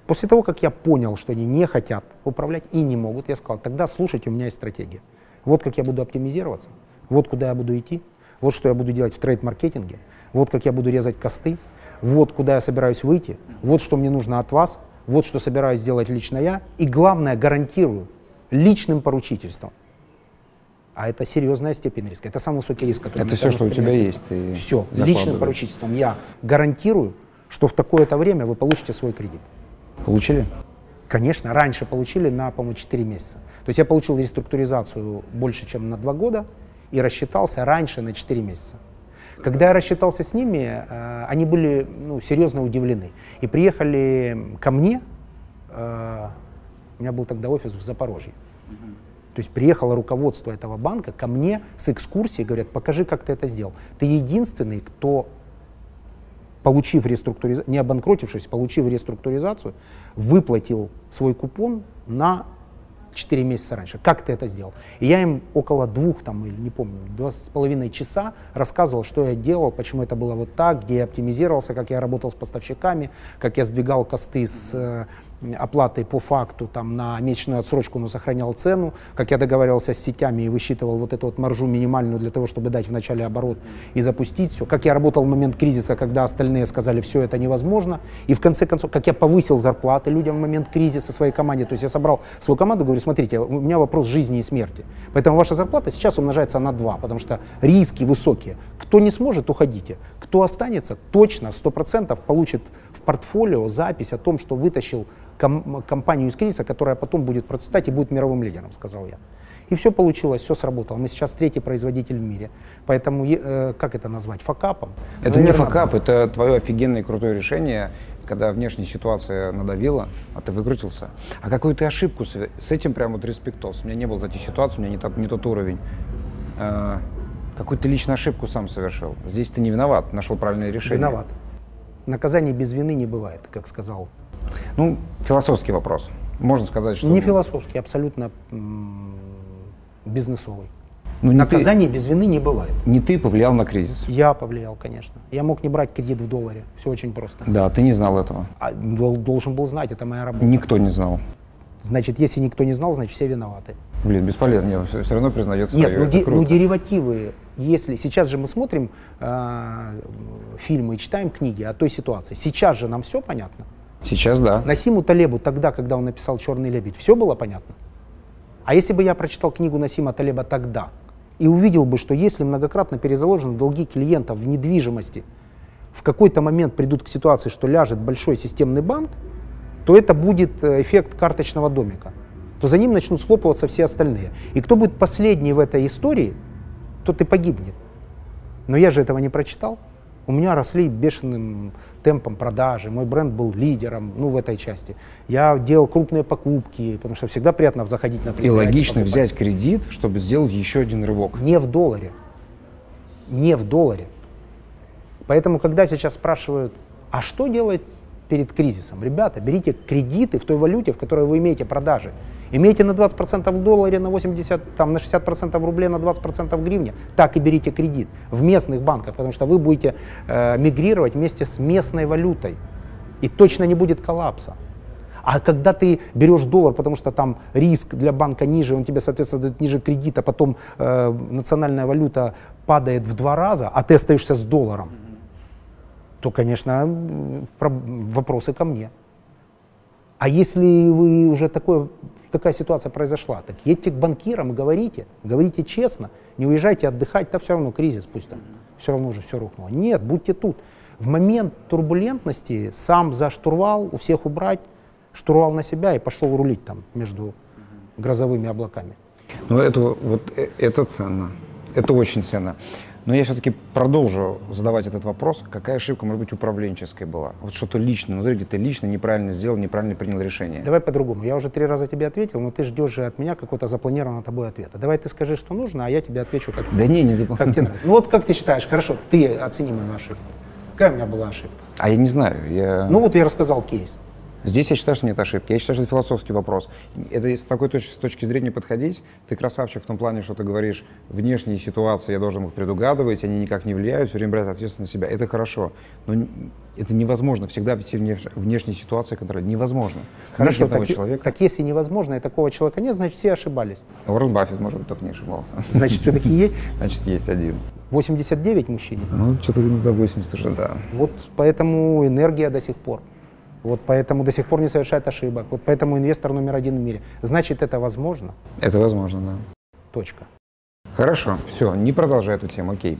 После того, как я понял, что они не хотят управлять и не могут, я сказал, тогда слушайте, у меня есть стратегия. Вот как я буду оптимизироваться, вот куда я буду идти, вот что я буду делать в трейд-маркетинге, вот как я буду резать косты, вот куда я собираюсь выйти, вот что мне нужно от вас, вот что собираюсь сделать лично я, и главное, гарантирую личным поручительством. А это серьезная степень риска. Это самый высокий риск, который Это все, что у тебя есть. Все. Личным поручительством я гарантирую, что в такое-то время вы получите свой кредит. Получили? Конечно, раньше получили на, по-моему, 4 месяца. То есть я получил реструктуризацию больше, чем на 2 года и рассчитался раньше на 4 месяца. Когда я рассчитался с ними, э, они были ну, серьезно удивлены. И приехали ко мне, э, у меня был тогда офис в Запорожье. То есть приехало руководство этого банка ко мне с экскурсией, говорят, покажи, как ты это сделал. Ты единственный, кто, получив реструктуризацию, не обанкротившись, получив реструктуризацию, выплатил свой купон на 4 месяца раньше. Как ты это сделал? И я им около двух, там, или не помню, два с половиной часа рассказывал, что я делал, почему это было вот так, где я оптимизировался, как я работал с поставщиками, как я сдвигал косты с э, оплатой по факту там, на месячную отсрочку, но сохранял цену, как я договаривался с сетями и высчитывал вот эту вот маржу минимальную для того, чтобы дать вначале оборот и запустить все, как я работал в момент кризиса, когда остальные сказали, все это невозможно, и в конце концов, как я повысил зарплаты людям в момент кризиса своей команде, то есть я собрал свою команду, говорю, смотрите, у меня вопрос жизни и смерти, поэтому ваша зарплата сейчас умножается на 2, потому что риски высокие, кто не сможет, уходите, кто останется, точно, 100% получит в портфолио запись о том, что вытащил ком- компанию из кризиса, которая потом будет процветать и будет мировым лидером, сказал я. И все получилось, все сработало. Мы сейчас третий производитель в мире. Поэтому, э, как это назвать, факапом? Это Наверное, не факап, это твое офигенное и крутое решение, когда внешняя ситуация надавила, а ты выкрутился. А какую ты ошибку с, с этим прям вот респектос? У меня не было таких ситуаций, у меня не, тот, не тот уровень. А, какую ты личную ошибку сам совершил? Здесь ты не виноват, нашел правильное решение. Виноват. Наказание без вины не бывает, как сказал ну, философский вопрос. Можно сказать, что... Не философский, абсолютно бизнесовый. Ну, Наказаний ты, без вины не бывает. Не ты повлиял на кризис? Я повлиял, конечно. Я мог не брать кредит в долларе. Все очень просто. Да, ты не знал этого. А, должен был знать, это моя работа. Никто не знал. Значит, если никто не знал, значит все виноваты. Блин, бесполезно, я все, все равно признается. Нет, ну, ди, ну деривативы, если сейчас же мы смотрим э, фильмы и читаем книги о той ситуации, сейчас же нам все понятно. Сейчас да. Насиму Талебу тогда, когда он написал «Черный лебедь», все было понятно? А если бы я прочитал книгу Насима Талеба тогда и увидел бы, что если многократно перезаложены долги клиентов в недвижимости, в какой-то момент придут к ситуации, что ляжет большой системный банк, то это будет э, эффект карточного домика. То за ним начнут схлопываться все остальные. И кто будет последний в этой истории, тот и погибнет. Но я же этого не прочитал. У меня росли бешеным темпом продажи, мой бренд был лидером ну, в этой части. Я делал крупные покупки, потому что всегда приятно заходить на И логично покупать. взять кредит, чтобы сделать еще один рывок. Не в долларе. Не в долларе. Поэтому, когда сейчас спрашивают, а что делать перед кризисом? Ребята, берите кредиты в той валюте, в которой вы имеете продажи. Имейте на 20% в долларе, на 80, там, на 60% в рубле, на 20% в гривне. Так и берите кредит в местных банках, потому что вы будете э, мигрировать вместе с местной валютой. И точно не будет коллапса. А когда ты берешь доллар, потому что там риск для банка ниже, он тебе, соответственно, дает ниже кредита, потом э, национальная валюта падает в два раза, а ты остаешься с долларом, то, конечно, вопросы ко мне. А если вы уже такое такая ситуация произошла, так едьте к банкирам и говорите, говорите честно, не уезжайте отдыхать, там все равно кризис, пусть там, все равно уже все рухнуло. Нет, будьте тут. В момент турбулентности сам за штурвал, у всех убрать, штурвал на себя и пошел рулить там между грозовыми облаками. Ну, это, вот, э, это ценно. Это очень ценно. Но я все-таки продолжу задавать этот вопрос. Какая ошибка, может быть, управленческая была? Вот что-то личное, внутри, где ты лично неправильно сделал, неправильно принял решение. Давай по-другому. Я уже три раза тебе ответил, но ты ждешь же от меня какого-то запланированного тобой ответа. Давай ты скажи, что нужно, а я тебе отвечу, как, Да не, не нравится. Ну вот как ты считаешь, хорошо, ты оцени мою ошибку. Какая у меня была ошибка? А я не знаю. Я... Ну вот я рассказал кейс. Здесь я считаю, что нет ошибки. Я считаю, что это философский вопрос. Это с такой точки, с точки зрения подходить, ты красавчик в том плане, что ты говоришь, внешние ситуации я должен их предугадывать, они никак не влияют, все время брать ответственность на себя. Это хорошо. Но это невозможно. Всегда все внешние ситуации контролировать. Невозможно. Хорошо, так, человека... так если невозможно, и такого человека нет, значит все ошибались. Уоррен Баффет, может быть, только не ошибался. Значит, все-таки есть? [LAUGHS] Значит, есть один. 89 мужчине? Ну, что-то за 80 уже, да. Вот поэтому энергия до сих пор. Вот поэтому до сих пор не совершает ошибок. Вот поэтому инвестор номер один в мире. Значит, это возможно? Это возможно, да. Точка. Хорошо, все, не продолжай эту тему, окей.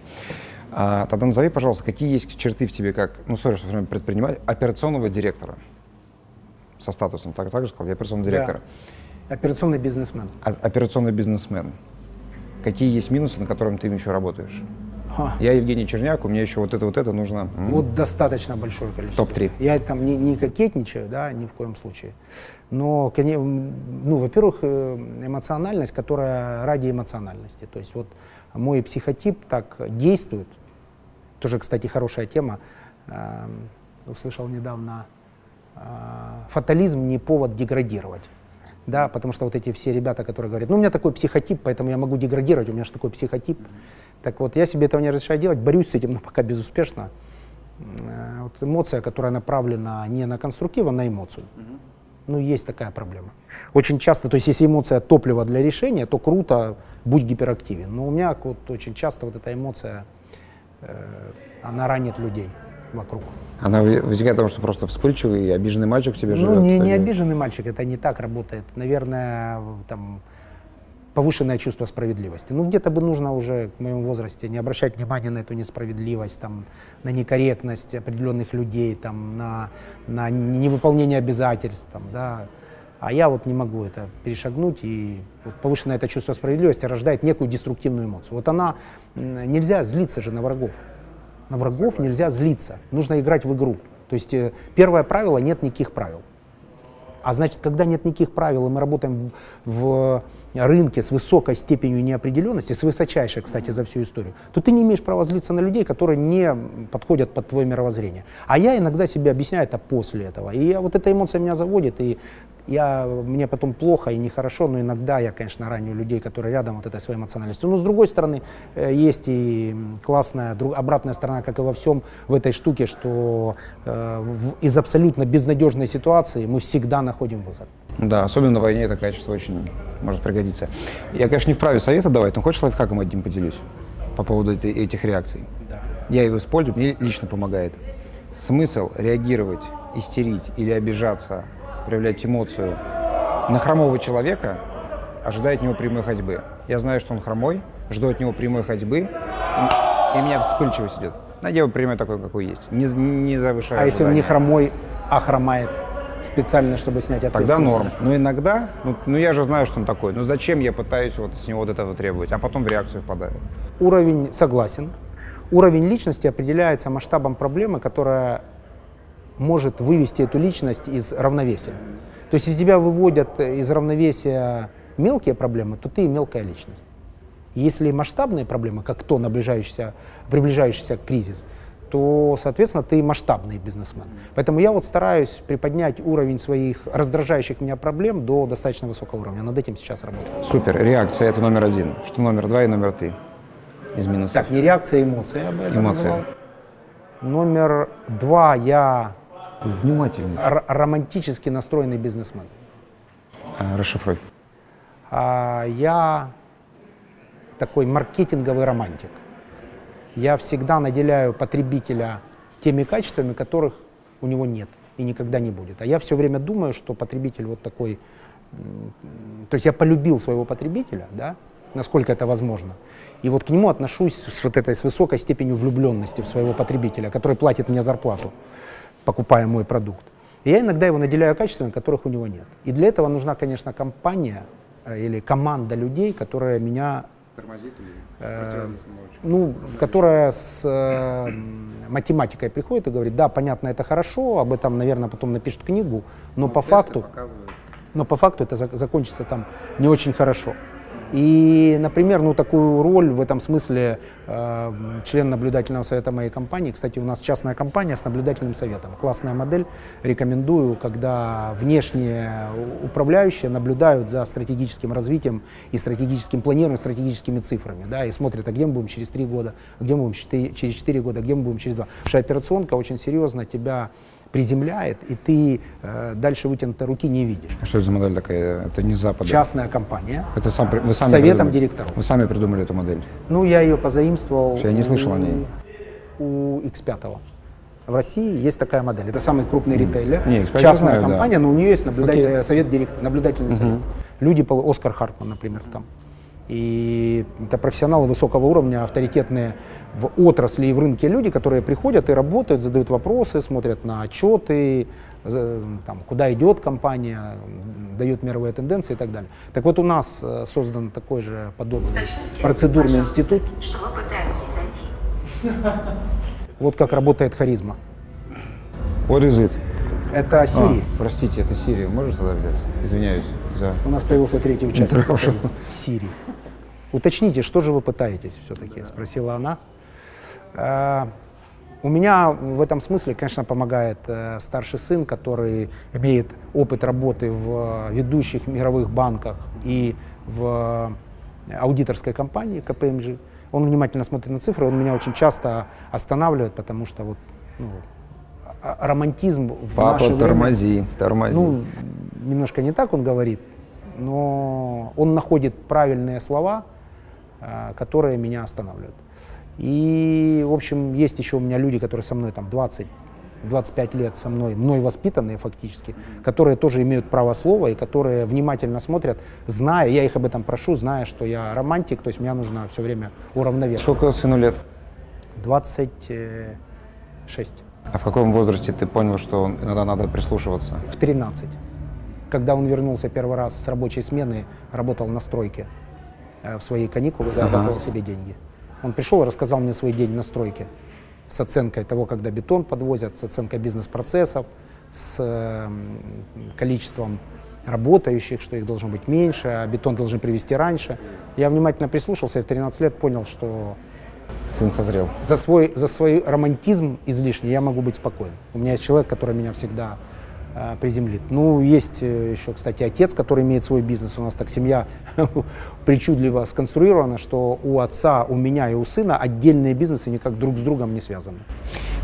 А, тогда назови, пожалуйста, какие есть черты в тебе, как, ну, сори, что время предприниматель, операционного директора со статусом, так, так же сказал, я операционный директор. Да. Операционный бизнесмен. А, операционный бизнесмен. Какие есть минусы, на котором ты еще работаешь? Я Евгений Черняк, у меня еще вот это, вот это нужно. Вот достаточно большое количество. Топ-3. Я там не, не кокетничаю, да, ни в коем случае. Но, ну, во-первых, э, эмоциональность, которая ради эмоциональности. То есть вот мой психотип так действует. Тоже, кстати, хорошая тема. Э, услышал недавно. Э, фатализм не повод деградировать да, потому что вот эти все ребята, которые говорят, ну, у меня такой психотип, поэтому я могу деградировать, у меня же такой психотип. Так вот, я себе этого не разрешаю делать, борюсь с этим, но пока безуспешно. Э, вот эмоция, которая направлена не на конструктив, а на эмоцию. Ну, есть такая проблема. Очень часто, то есть если эмоция топливо для решения, то круто, будь гиперактивен. Но у меня вот очень часто вот эта эмоция, э, она ранит людей вокруг. Она возникает потому, что просто вспыльчивый и обиженный мальчик тебе живет? Ну, не, не обиженный мальчик, это не так работает. Наверное, там, повышенное чувство справедливости. Ну, где-то бы нужно уже в моем возрасте не обращать внимания на эту несправедливость, там, на некорректность определенных людей, там, на, на невыполнение обязательств. Там, да. А я вот не могу это перешагнуть, и вот повышенное это чувство справедливости рождает некую деструктивную эмоцию. Вот она, нельзя злиться же на врагов. На врагов нельзя злиться, нужно играть в игру. То есть э, первое правило – нет никаких правил. А значит, когда нет никаких правил, и мы работаем в рынке с высокой степенью неопределенности, с высочайшей, кстати, за всю историю, то ты не имеешь права злиться на людей, которые не подходят под твое мировоззрение. А я иногда себе объясняю это после этого. И я, вот эта эмоция меня заводит, и я, мне потом плохо и нехорошо, но иногда я, конечно, раню людей, которые рядом вот этой своей эмоциональностью. Но с другой стороны, э, есть и классная друг, обратная сторона, как и во всем в этой штуке, что э, в, из абсолютно безнадежной ситуации мы всегда находим выход. Да, особенно на войне это качество очень может пригодиться. Я, конечно, не вправе совета давать, но хочешь лайфхаком одним поделюсь по поводу этих реакций? Да. Я его использую, мне лично помогает. Смысл реагировать, истерить или обижаться, проявлять эмоцию на хромого человека, ожидая от него прямой ходьбы. Я знаю, что он хромой, жду от него прямой ходьбы, и меня вспыльчивость идет. Его прямой такой, какой есть, не, не завышая А если он не хромой, а хромает? специально, чтобы снять ответственность. Тогда норм. Но иногда, ну, ну я же знаю, что он такой, ну зачем я пытаюсь вот с него вот этого требовать, а потом в реакцию впадаю. Уровень, согласен, уровень личности определяется масштабом проблемы, которая может вывести эту личность из равновесия. То есть если тебя выводят из равновесия мелкие проблемы, то ты мелкая личность. Если масштабные проблемы, как то наближающийся, приближающийся кризис, то, соответственно, ты масштабный бизнесмен. Поэтому я вот стараюсь приподнять уровень своих раздражающих меня проблем до достаточно высокого уровня. Над этим сейчас работаю. Супер. Реакция – это номер один. Что номер два и номер три из минусов? Так, не реакция, а эмоции я бы это Эмоции. Называл. Номер два – я Внимательно. романтически настроенный бизнесмен. А, расшифруй. А, я такой маркетинговый романтик я всегда наделяю потребителя теми качествами, которых у него нет и никогда не будет. А я все время думаю, что потребитель вот такой, то есть я полюбил своего потребителя, да, насколько это возможно. И вот к нему отношусь с вот этой с высокой степенью влюбленности в своего потребителя, который платит мне зарплату, покупая мой продукт. И я иногда его наделяю качествами, которых у него нет. И для этого нужна, конечно, компания э, или команда людей, которая меня Тормозит или э, ну, которая с э, математикой приходит и говорит, да, понятно, это хорошо, об этом, наверное, потом напишут книгу, но, но по факту, показывают. но по факту это закончится там не очень хорошо. И, например, ну, такую роль в этом смысле э, член наблюдательного совета моей компании, кстати, у нас частная компания с наблюдательным советом, классная модель, рекомендую, когда внешние управляющие наблюдают за стратегическим развитием и стратегическим планированием, стратегическими цифрами, да, и смотрят, а где мы будем через три года, а где мы будем через четыре года, а где мы будем через два. Потому что операционка очень серьезно тебя приземляет, и ты э, дальше вытянутой руки не видишь. А что это за модель такая? Это не Запад. Частная компания. Это сам, вы сами с советом придумали. директоров. Вы сами придумали эту модель? Ну, я ее позаимствовал. Я не слышал о ней. У X5. В России есть такая модель. Это самый крупный ритейлер. Не, частная знаю, компания, да. но у нее есть наблюдатель, совет директор, наблюдательный угу. совет. Люди, Оскар Хартман, например, там. И это профессионалы высокого уровня, авторитетные в отрасли и в рынке люди, которые приходят и работают, задают вопросы, смотрят на отчеты, там, куда идет компания, дают мировые тенденции и так далее. Так вот у нас э, создан такой же подобный Уточните, процедурный институт. Что вы пытаетесь найти? [LAUGHS] Вот как работает харизма. What is it? Это Siri. А, простите, это Siri. Можешь тогда взять? Извиняюсь за... У нас появился третий участник. Siri. Уточните, что же вы пытаетесь все-таки, спросила она. Э, у меня в этом смысле, конечно, помогает э, старший сын, который имеет опыт работы в ведущих мировых банках и в аудиторской компании КПМЖ. Он внимательно смотрит на цифры, он меня очень часто останавливает, потому что вот ну, романтизм в Папа, наше тормози, время, тормози. Ну, немножко не так он говорит, но он находит правильные слова, э, которые меня останавливают. И, в общем, есть еще у меня люди, которые со мной там 20 25 лет со мной, мной воспитанные фактически, которые тоже имеют право слова и которые внимательно смотрят, зная, я их об этом прошу, зная, что я романтик, то есть мне нужно все время уравновешивать. Сколько сыну лет? 26. А в каком возрасте ты понял, что иногда надо прислушиваться? В 13. Когда он вернулся первый раз с рабочей смены, работал на стройке э, в свои каникулы, зарабатывал ага. себе деньги. Он пришел и рассказал мне свой день на стройке с оценкой того, когда бетон подвозят, с оценкой бизнес-процессов, с э, количеством работающих, что их должно быть меньше, а бетон должен привезти раньше. Я внимательно прислушался и в 13 лет понял, что Сын созрел. За свой, за свой романтизм излишний я могу быть спокоен. У меня есть человек, который меня всегда Э, приземлит. Ну, есть э, еще, кстати, отец, который имеет свой бизнес. У нас так семья [LAUGHS] причудливо сконструирована, что у отца, у меня и у сына отдельные бизнесы никак друг с другом не связаны.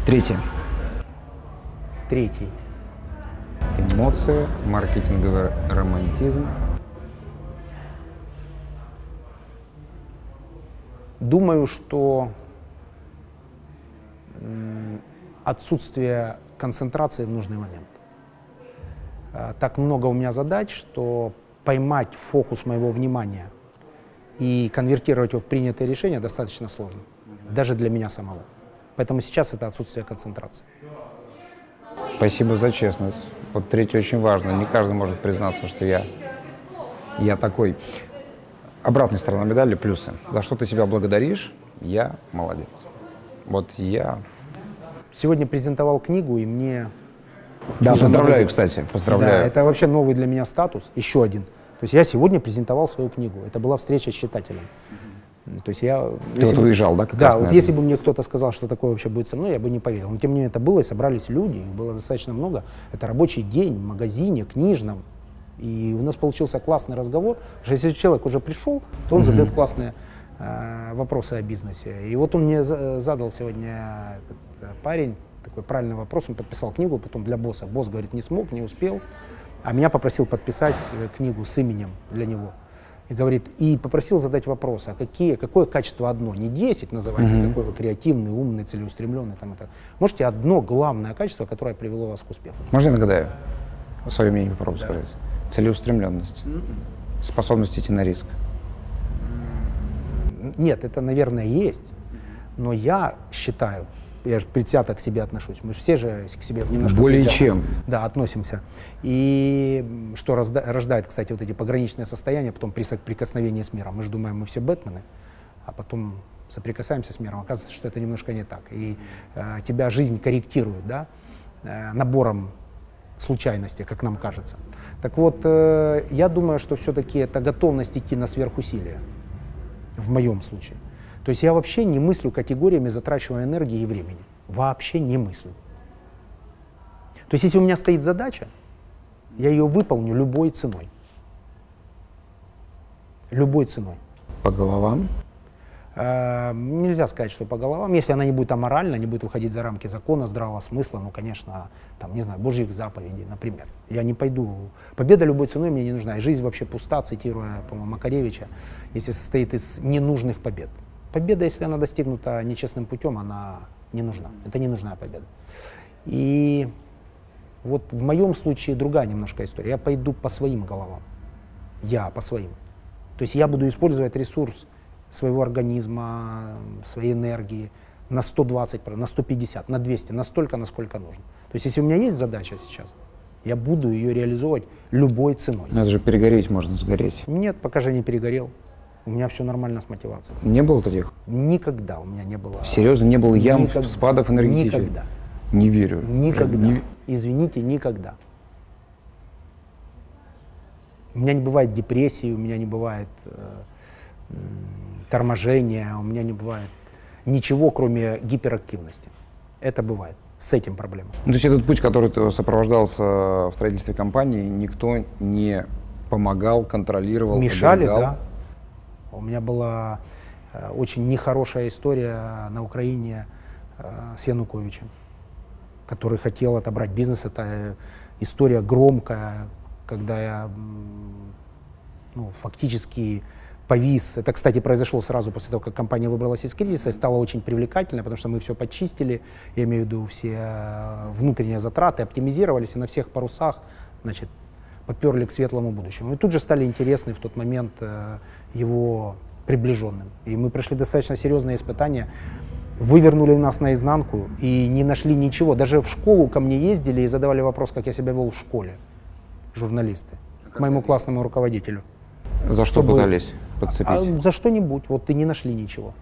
Третье. Третий. Эмоции, маркетинговый романтизм. Думаю, что отсутствие концентрации в нужный момент. Э, так много у меня задач, что поймать фокус моего внимания и конвертировать его в принятое решение достаточно сложно, даже для меня самого. Поэтому сейчас это отсутствие концентрации. Спасибо за честность. Вот третье очень важно. Не каждый может признаться, что я, я такой. Обратная сторона медали – плюсы. За что ты себя благодаришь, я молодец. Вот я... Сегодня презентовал книгу, и мне да, поздравляю, кстати, поздравляю. Да, это вообще новый для меня статус, еще один. То есть я сегодня презентовал свою книгу. Это была встреча с читателем. То есть я... Ты вот бы, выезжал, да? Как да, вот если бы мне кто-то сказал, что такое вообще будет со мной, я бы не поверил. Но тем не менее это было, и собрались люди, их было достаточно много. Это рабочий день в магазине, книжном. И у нас получился классный разговор. Что если человек уже пришел, то он mm-hmm. задает классные вопросы о бизнесе. И вот он мне задал сегодня этот, э, парень, такой правильный вопрос. Он подписал книгу потом для босса. Босс говорит, не смог, не успел. А меня попросил подписать э, книгу с именем для него. И говорит, и попросил задать вопрос, а какие, какое качество одно? Не 10 называть, mm-hmm. какой вы креативный, умный, целеустремленный. Там, это. Можете одно главное качество, которое привело вас к успеху? Можно я нагадаю? Свое мнение попробую да. сказать. Целеустремленность. Mm-hmm. Способность идти на риск. Нет, это, наверное, есть. Но я считаю, я же предвзято к себе отношусь. Мы все же к себе немножко Более предвзято, чем. Да, относимся. И что рождает, кстати, вот эти пограничные состояния, потом при соприкосновении с миром. Мы же думаем, мы все Бэтмены, а потом соприкасаемся с миром. Оказывается, что это немножко не так. И э, тебя жизнь корректирует, да, э, набором случайностей, как нам кажется. Так вот, э, я думаю, что все-таки это готовность идти на сверхусилие, в моем случае. То есть я вообще не мыслю категориями затрачивания энергии и времени. Вообще не мыслю. То есть если у меня стоит задача, я ее выполню любой ценой. Любой ценой. По головам? Э, Нельзя сказать, что по головам. Если она не будет аморальна, не будет выходить за рамки закона, здравого смысла, ну, конечно, там, не знаю, божьих заповедей, например. Я не пойду. Победа любой ценой мне не нужна. И жизнь вообще пуста, цитируя, по-моему, Макаревича, если состоит из ненужных побед. Победа, если она достигнута нечестным путем, она не нужна. Это не нужная победа. И вот в моем случае другая немножко история. Я пойду по своим головам. Я по своим. То есть я буду использовать ресурс своего организма, своей энергии на 120, на 150, на 200, настолько, насколько нужно. То есть если у меня есть задача сейчас, я буду ее реализовывать любой ценой. Это же перегореть можно, сгореть. Нет, пока же не перегорел. У меня все нормально с мотивацией. Не было таких? Никогда у меня не было. Серьезно, не было ям, Никогда. спадов энергетических? Никогда. Не верю. Никогда. Не- Извините, никогда. У меня не бывает депрессии, у меня не бывает э, торможения, у меня не бывает ничего, кроме гиперактивности. Это бывает. С этим проблема. Ну, то есть этот путь, который ты- сопровождался в строительстве компании, никто не помогал, контролировал, Мешали, оберегал? да. У меня была э, очень нехорошая история на Украине э, с Януковичем, который хотел отобрать бизнес. Это э, история громкая, когда я ну, фактически повис. Это, кстати, произошло сразу после того, как компания выбралась из кризиса и стала очень привлекательной, потому что мы все почистили, я имею в виду все э, внутренние затраты, оптимизировались и на всех парусах, значит, поперли к светлому будущему. И тут же стали интересны в тот момент э, его приближенным. И мы прошли достаточно серьезные испытания, вывернули нас наизнанку и не нашли ничего. Даже в школу ко мне ездили и задавали вопрос, как я себя вел в школе, журналисты, к моему классному руководителю. За что Чтобы- пытались подцепить? А за что-нибудь, вот и не нашли ничего.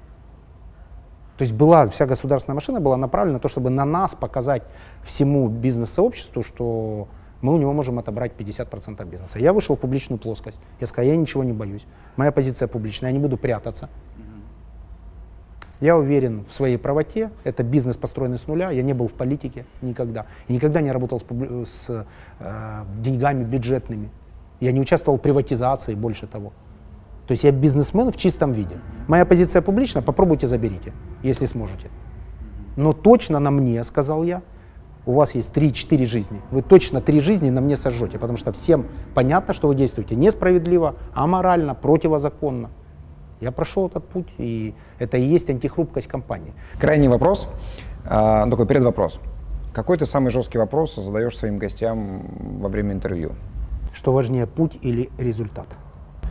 То есть была, вся государственная машина была направлена на то, чтобы на нас показать всему бизнес-сообществу, что мы у него можем отобрать 50% бизнеса. Я вышел в публичную плоскость. Я сказал, я ничего не боюсь. Моя позиция публичная, я не буду прятаться. Я уверен в своей правоте. Это бизнес, построенный с нуля. Я не был в политике никогда. И никогда не работал с, с, э, деньгами бюджетными. Я не участвовал в приватизации, больше того. То есть я бизнесмен в чистом виде. Моя позиция публична, попробуйте заберите, если сможете. Но точно на мне, сказал я, у вас есть 3-4 жизни. Вы точно три жизни на мне сожжете, потому что всем понятно, что вы действуете несправедливо, аморально, противозаконно. Я прошел этот путь, и это и есть антихрупкость компании. Крайний вопрос, ну, такой предвопрос. Какой ты самый жесткий вопрос задаешь своим гостям во время интервью? Что важнее, путь или результат?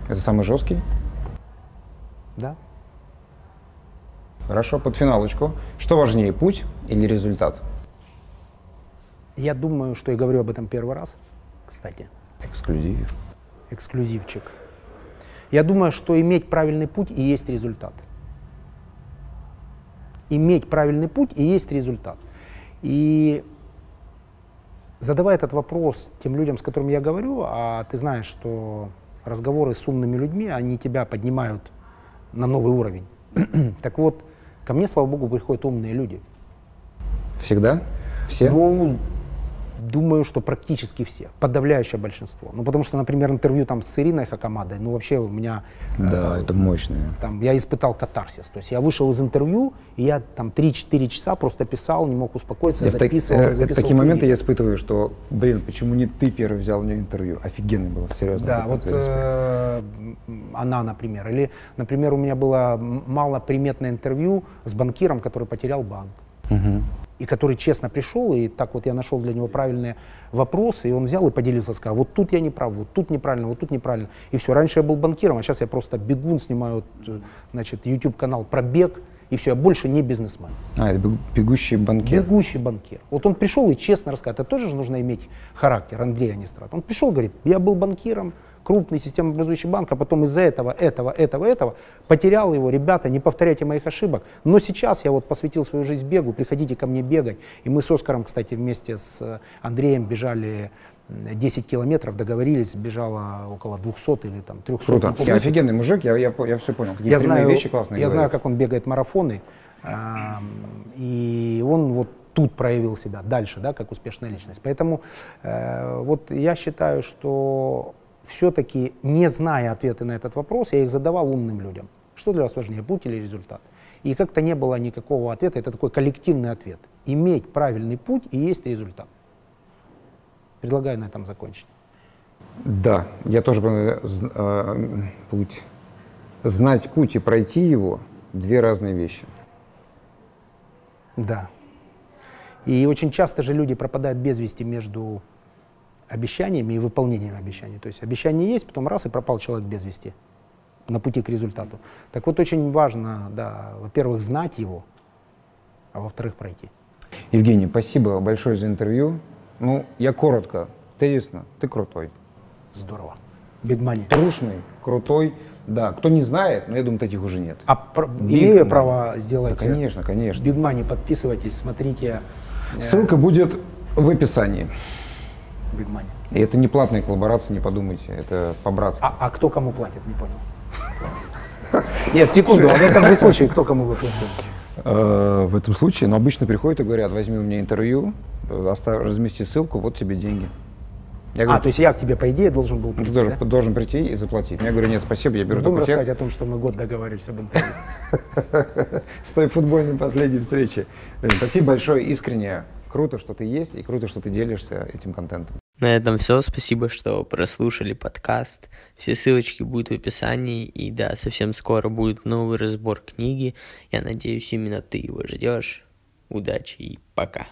Это самый жесткий? Да? Хорошо, под финалочку. Что важнее, путь или результат? Я думаю, что я говорю об этом первый раз, кстати. Эксклюзив. эксклюзивчик. Я думаю, что иметь правильный путь и есть результат. Иметь правильный путь и есть результат. И задавая этот вопрос тем людям, с которыми я говорю, а ты знаешь, что разговоры с умными людьми, они тебя поднимают на новый уровень. [CLEARS THROAT] так вот, ко мне, слава богу, приходят умные люди. Всегда? Все? Ну, думаю, что практически все, подавляющее большинство. Ну, потому что, например, интервью там с Ириной Хакамадой, ну, вообще у меня да, это мощное. там, я испытал катарсис. То есть я вышел из интервью, и я там 3-4 часа просто писал, не мог успокоиться, Я в, так- записывал, э, в записывал такие моменты я испытываю, что, блин, почему не ты первый взял у нее интервью? Офигенно было, серьезно. Да, вот э, она, например. Или, например, у меня было м- малоприметное интервью с банкиром, который потерял банк. Мгм. И который честно пришел, и так вот я нашел для него правильные вопросы, и он взял и поделился, сказал, вот тут я не прав, вот тут неправильно, вот тут неправильно. И все, раньше я был банкиром, а сейчас я просто бегун, снимаю, э, значит, YouTube-канал про бег, И все, я больше не бизнесмен. А, это бегущий банкир. Бегущий банкир. Вот он пришел и честно рассказал, это тоже же нужно иметь характер Андрея Анистрат. Он пришел, говорит, я был банкиром, крупный системообразующий банк, а потом из-за этого, этого, этого, этого потерял его. Ребята, не повторяйте моих ошибок. Но сейчас я вот посвятил свою жизнь бегу, приходите ко мне бегать. И мы с Оскаром, кстати, вместе с Андреем бежали 10 километров, договорились, бежало около 200 или там 300. Круто. Я офигенный мужик, я, я, я все понял. Я знаю, вещи классные я знаю, как он бегает марафоны, и он вот тут проявил себя дальше, да, как успешная личность. Поэтому э, вот я считаю, что все-таки, не зная ответы на этот вопрос, я их задавал умным людям. Что для вас важнее, путь или результат? И как-то не было никакого ответа, это такой коллективный ответ. Иметь правильный путь и есть результат. Предлагаю на этом закончить. Да, я тоже э, путь. Знать путь и пройти его – две разные вещи. Да. И очень часто же люди пропадают без вести между обещаниями и выполнением обещаний. То есть обещание есть, потом раз и пропал человек без вести на пути к результату. Так вот очень важно, да, во-первых, знать его, а во-вторых, пройти. Евгений, спасибо большое за интервью. Ну, я коротко, тезисно, ты крутой. Здорово. Бигмани. Трушный, крутой. Да, кто не знает, но я думаю, таких уже нет. А про- имею право сделать? Да, конечно, конечно. Бигмани, подписывайтесь, смотрите. Ссылка будет в описании. Money. И это не платная коллаборация, не подумайте, это по-братски. А, а кто кому платит, не понял. [LAUGHS] Нет, секунду, а в этом случае кто кому выплатил? Э, в этом случае, но обычно приходят и говорят, возьми у меня интервью, э, оставь, размести ссылку, вот тебе деньги. Я говорю, а, то есть я к тебе, по идее, должен был прийти, Ты должен, да? должен прийти и заплатить. Я говорю, нет, спасибо, я беру Будем только рассказать тех... о том, что мы год договаривались об интервью. С той футбольной последней встречи. Спасибо большое, искренне. Круто, что ты есть, и круто, что ты делишься этим контентом. На этом все. Спасибо, что прослушали подкаст. Все ссылочки будут в описании. И да, совсем скоро будет новый разбор книги. Я надеюсь, именно ты его ждешь. Удачи и пока.